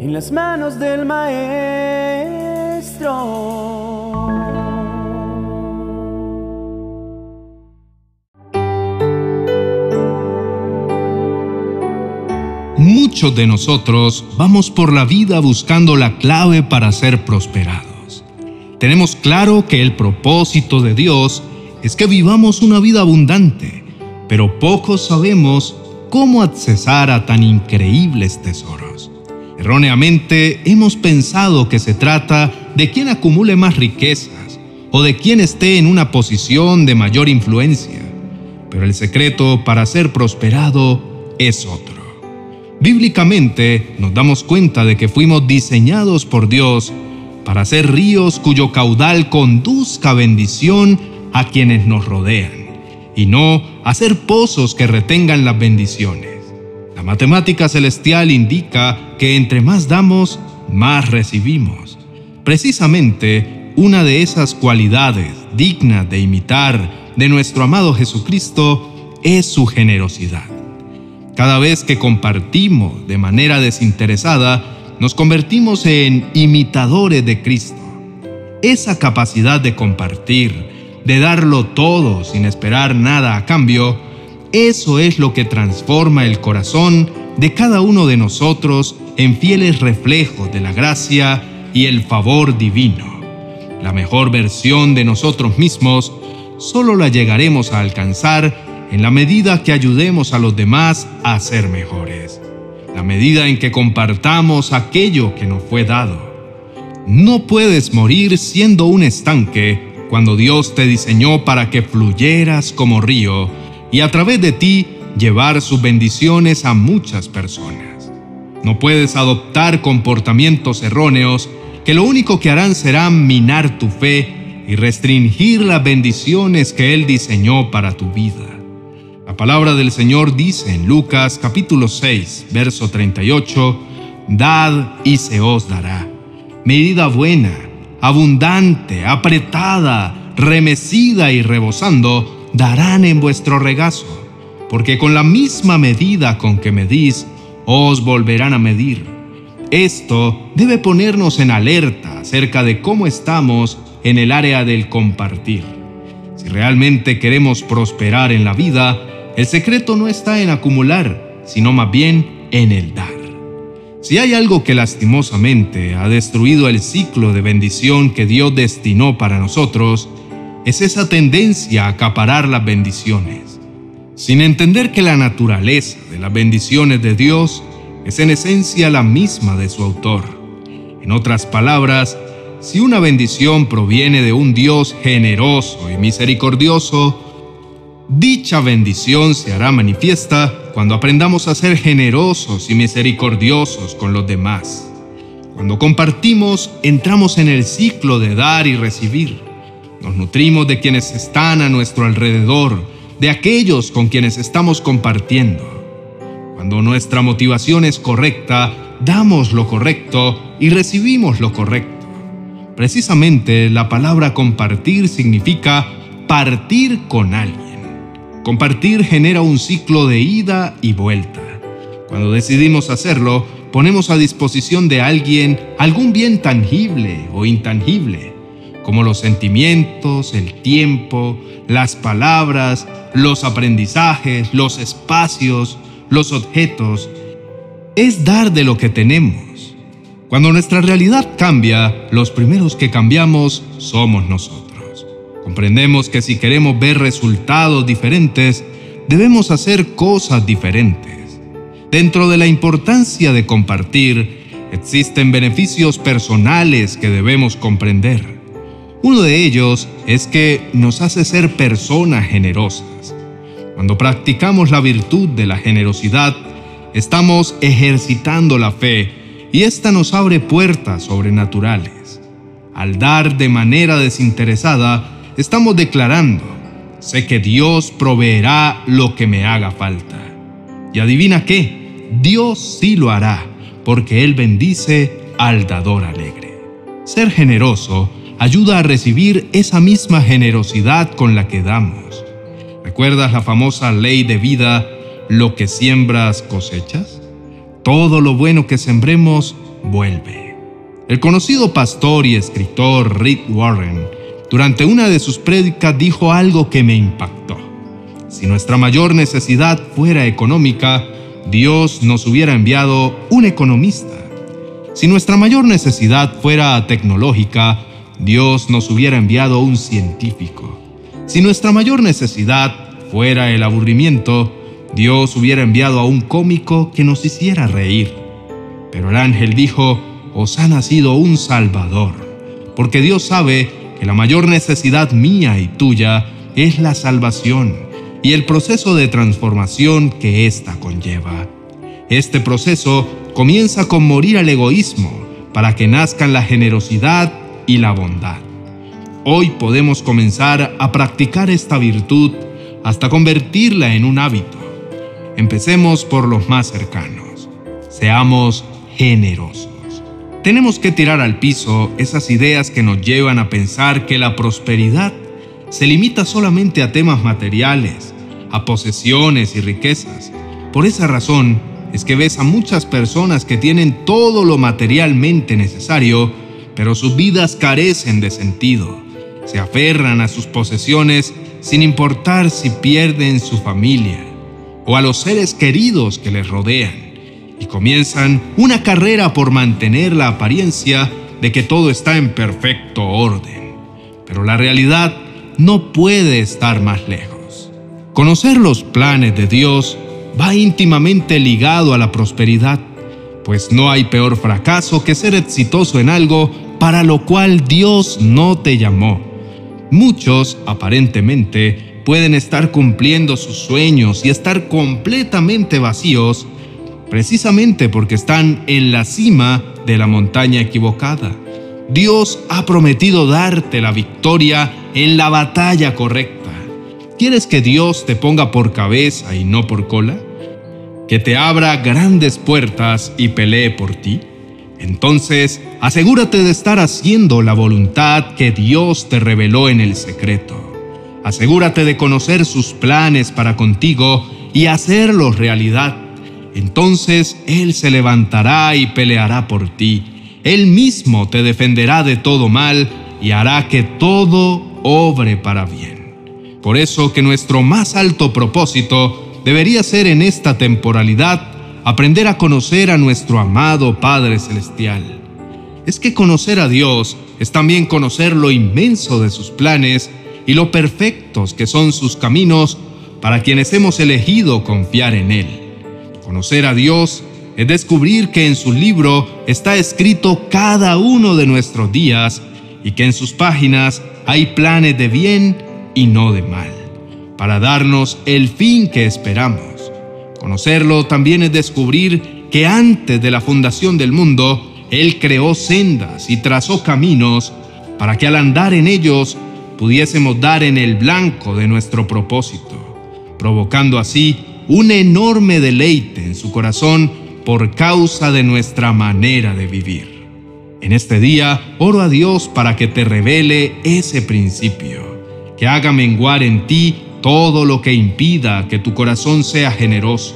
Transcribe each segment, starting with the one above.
en las manos del Maestro. Muchos de nosotros vamos por la vida buscando la clave para ser prosperados. Tenemos claro que el propósito de Dios es que vivamos una vida abundante, pero pocos sabemos cómo accesar a tan increíbles tesoros. Erróneamente hemos pensado que se trata de quien acumule más riquezas o de quien esté en una posición de mayor influencia, pero el secreto para ser prosperado es otro. Bíblicamente nos damos cuenta de que fuimos diseñados por Dios para ser ríos cuyo caudal conduzca bendición a quienes nos rodean y no hacer pozos que retengan las bendiciones. La matemática celestial indica que entre más damos, más recibimos. Precisamente una de esas cualidades dignas de imitar de nuestro amado Jesucristo es su generosidad. Cada vez que compartimos de manera desinteresada, nos convertimos en imitadores de Cristo. Esa capacidad de compartir, de darlo todo sin esperar nada a cambio, eso es lo que transforma el corazón de cada uno de nosotros en fieles reflejos de la gracia y el favor divino. La mejor versión de nosotros mismos solo la llegaremos a alcanzar en la medida que ayudemos a los demás a ser mejores, la medida en que compartamos aquello que nos fue dado. No puedes morir siendo un estanque cuando Dios te diseñó para que fluyeras como río y a través de ti llevar sus bendiciones a muchas personas. No puedes adoptar comportamientos erróneos que lo único que harán será minar tu fe y restringir las bendiciones que Él diseñó para tu vida. La palabra del Señor dice en Lucas capítulo 6, verso 38, Dad y se os dará. Medida buena, abundante, apretada, remecida y rebosando, darán en vuestro regazo, porque con la misma medida con que medís, os volverán a medir. Esto debe ponernos en alerta acerca de cómo estamos en el área del compartir. Si realmente queremos prosperar en la vida, el secreto no está en acumular, sino más bien en el dar. Si hay algo que lastimosamente ha destruido el ciclo de bendición que Dios destinó para nosotros, es esa tendencia a acaparar las bendiciones, sin entender que la naturaleza de las bendiciones de Dios es en esencia la misma de su autor. En otras palabras, si una bendición proviene de un Dios generoso y misericordioso, Dicha bendición se hará manifiesta cuando aprendamos a ser generosos y misericordiosos con los demás. Cuando compartimos, entramos en el ciclo de dar y recibir. Nos nutrimos de quienes están a nuestro alrededor, de aquellos con quienes estamos compartiendo. Cuando nuestra motivación es correcta, damos lo correcto y recibimos lo correcto. Precisamente la palabra compartir significa partir con alguien. Compartir genera un ciclo de ida y vuelta. Cuando decidimos hacerlo, ponemos a disposición de alguien algún bien tangible o intangible, como los sentimientos, el tiempo, las palabras, los aprendizajes, los espacios, los objetos. Es dar de lo que tenemos. Cuando nuestra realidad cambia, los primeros que cambiamos somos nosotros. Comprendemos que si queremos ver resultados diferentes, debemos hacer cosas diferentes. Dentro de la importancia de compartir, existen beneficios personales que debemos comprender. Uno de ellos es que nos hace ser personas generosas. Cuando practicamos la virtud de la generosidad, estamos ejercitando la fe y esta nos abre puertas sobrenaturales. Al dar de manera desinteresada, estamos declarando, sé que Dios proveerá lo que me haga falta. Y adivina qué, Dios sí lo hará, porque Él bendice al dador alegre. Ser generoso ayuda a recibir esa misma generosidad con la que damos. ¿Recuerdas la famosa ley de vida, lo que siembras cosechas? todo lo bueno que sembremos vuelve. El conocido pastor y escritor Rick Warren, durante una de sus prédicas dijo algo que me impactó. Si nuestra mayor necesidad fuera económica, Dios nos hubiera enviado un economista. Si nuestra mayor necesidad fuera tecnológica, Dios nos hubiera enviado un científico. Si nuestra mayor necesidad fuera el aburrimiento, Dios hubiera enviado a un cómico que nos hiciera reír. Pero el ángel dijo, os ha nacido un Salvador, porque Dios sabe que la mayor necesidad mía y tuya es la salvación y el proceso de transformación que ésta conlleva. Este proceso comienza con morir al egoísmo para que nazcan la generosidad y la bondad. Hoy podemos comenzar a practicar esta virtud hasta convertirla en un hábito. Empecemos por los más cercanos. Seamos generosos. Tenemos que tirar al piso esas ideas que nos llevan a pensar que la prosperidad se limita solamente a temas materiales, a posesiones y riquezas. Por esa razón es que ves a muchas personas que tienen todo lo materialmente necesario, pero sus vidas carecen de sentido. Se aferran a sus posesiones sin importar si pierden su familia o a los seres queridos que les rodean y comienzan una carrera por mantener la apariencia de que todo está en perfecto orden. Pero la realidad no puede estar más lejos. Conocer los planes de Dios va íntimamente ligado a la prosperidad, pues no hay peor fracaso que ser exitoso en algo para lo cual Dios no te llamó. Muchos, aparentemente, pueden estar cumpliendo sus sueños y estar completamente vacíos precisamente porque están en la cima de la montaña equivocada. Dios ha prometido darte la victoria en la batalla correcta. ¿Quieres que Dios te ponga por cabeza y no por cola? ¿Que te abra grandes puertas y pelee por ti? Entonces, asegúrate de estar haciendo la voluntad que Dios te reveló en el secreto. Asegúrate de conocer sus planes para contigo y hacerlos realidad. Entonces Él se levantará y peleará por ti. Él mismo te defenderá de todo mal y hará que todo obre para bien. Por eso que nuestro más alto propósito debería ser en esta temporalidad aprender a conocer a nuestro amado Padre Celestial. Es que conocer a Dios es también conocer lo inmenso de sus planes y lo perfectos que son sus caminos para quienes hemos elegido confiar en Él. Conocer a Dios es descubrir que en su libro está escrito cada uno de nuestros días y que en sus páginas hay planes de bien y no de mal, para darnos el fin que esperamos. Conocerlo también es descubrir que antes de la fundación del mundo, Él creó sendas y trazó caminos para que al andar en ellos pudiésemos dar en el blanco de nuestro propósito, provocando así un enorme deleite en su corazón por causa de nuestra manera de vivir. En este día oro a Dios para que te revele ese principio, que haga menguar en ti todo lo que impida que tu corazón sea generoso.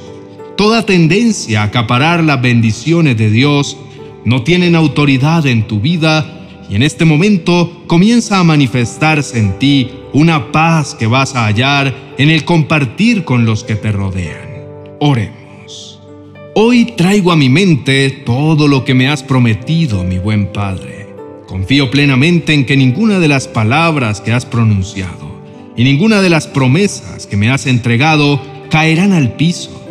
Toda tendencia a acaparar las bendiciones de Dios no tienen autoridad en tu vida y en este momento comienza a manifestarse en ti una paz que vas a hallar en el compartir con los que te rodean. Oremos. Hoy traigo a mi mente todo lo que me has prometido, mi buen Padre. Confío plenamente en que ninguna de las palabras que has pronunciado y ninguna de las promesas que me has entregado caerán al piso.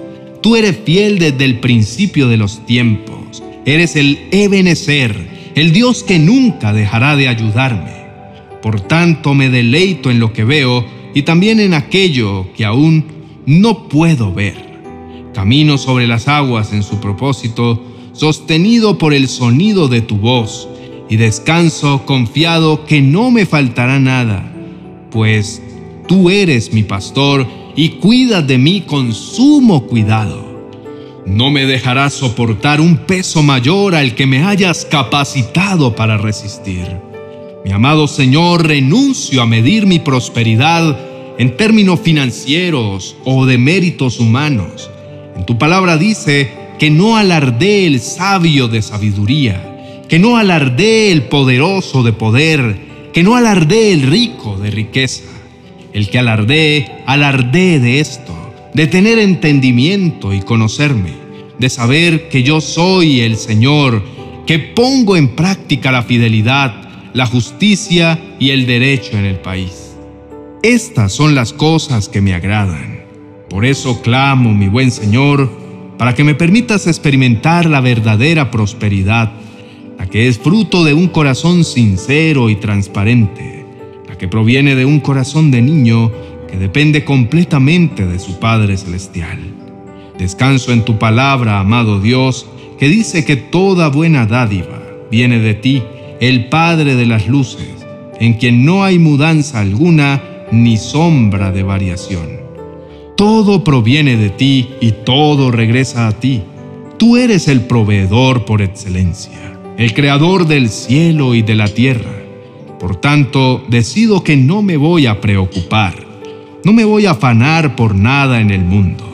Tú eres fiel desde el principio de los tiempos. Eres el Ebenezer, el Dios que nunca dejará de ayudarme. Por tanto, me deleito en lo que veo y también en aquello que aún no puedo ver. Camino sobre las aguas en su propósito, sostenido por el sonido de tu voz, y descanso confiado que no me faltará nada, pues tú eres mi pastor y cuidas de mí con sumo cuidado. No me dejarás soportar un peso mayor al que me hayas capacitado para resistir. Mi amado Señor, renuncio a medir mi prosperidad en términos financieros o de méritos humanos. En tu palabra dice que no alardee el sabio de sabiduría, que no alardee el poderoso de poder, que no alardee el rico de riqueza. El que alardee, alardee de esto, de tener entendimiento y conocerme, de saber que yo soy el Señor, que pongo en práctica la fidelidad, la justicia y el derecho en el país. Estas son las cosas que me agradan. Por eso clamo, mi buen Señor, para que me permitas experimentar la verdadera prosperidad, la que es fruto de un corazón sincero y transparente, que proviene de un corazón de niño que depende completamente de su Padre Celestial. Descanso en tu palabra, amado Dios, que dice que toda buena dádiva viene de ti, el Padre de las Luces, en quien no hay mudanza alguna ni sombra de variación. Todo proviene de ti y todo regresa a ti. Tú eres el proveedor por excelencia, el creador del cielo y de la tierra. Por tanto, decido que no me voy a preocupar, no me voy a afanar por nada en el mundo.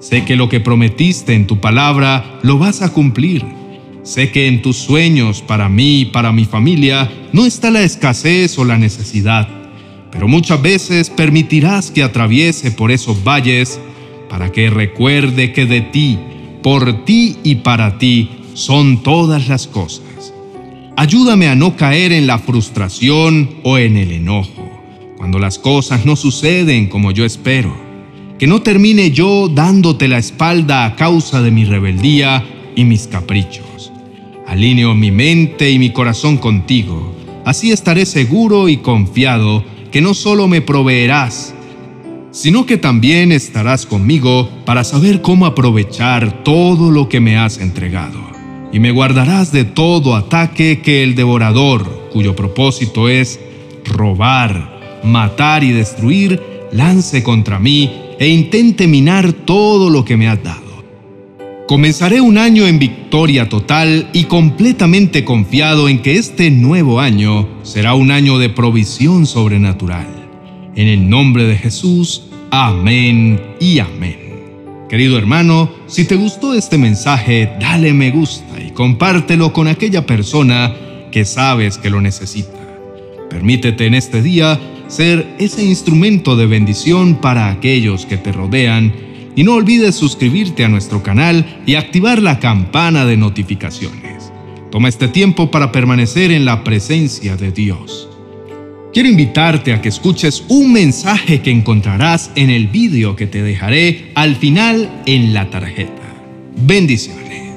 Sé que lo que prometiste en tu palabra lo vas a cumplir. Sé que en tus sueños para mí y para mi familia no está la escasez o la necesidad pero muchas veces permitirás que atraviese por esos valles para que recuerde que de ti, por ti y para ti son todas las cosas. Ayúdame a no caer en la frustración o en el enojo, cuando las cosas no suceden como yo espero. Que no termine yo dándote la espalda a causa de mi rebeldía y mis caprichos. Alineo mi mente y mi corazón contigo, así estaré seguro y confiado que no solo me proveerás, sino que también estarás conmigo para saber cómo aprovechar todo lo que me has entregado. Y me guardarás de todo ataque que el devorador, cuyo propósito es robar, matar y destruir, lance contra mí e intente minar todo lo que me has dado. Comenzaré un año en victoria total y completamente confiado en que este nuevo año será un año de provisión sobrenatural. En el nombre de Jesús, amén y amén. Querido hermano, si te gustó este mensaje, dale me gusta y compártelo con aquella persona que sabes que lo necesita. Permítete en este día ser ese instrumento de bendición para aquellos que te rodean y no olvides suscribirte a nuestro canal y activar la campana de notificaciones. Toma este tiempo para permanecer en la presencia de Dios. Quiero invitarte a que escuches un mensaje que encontrarás en el vídeo que te dejaré al final en la tarjeta. Bendiciones.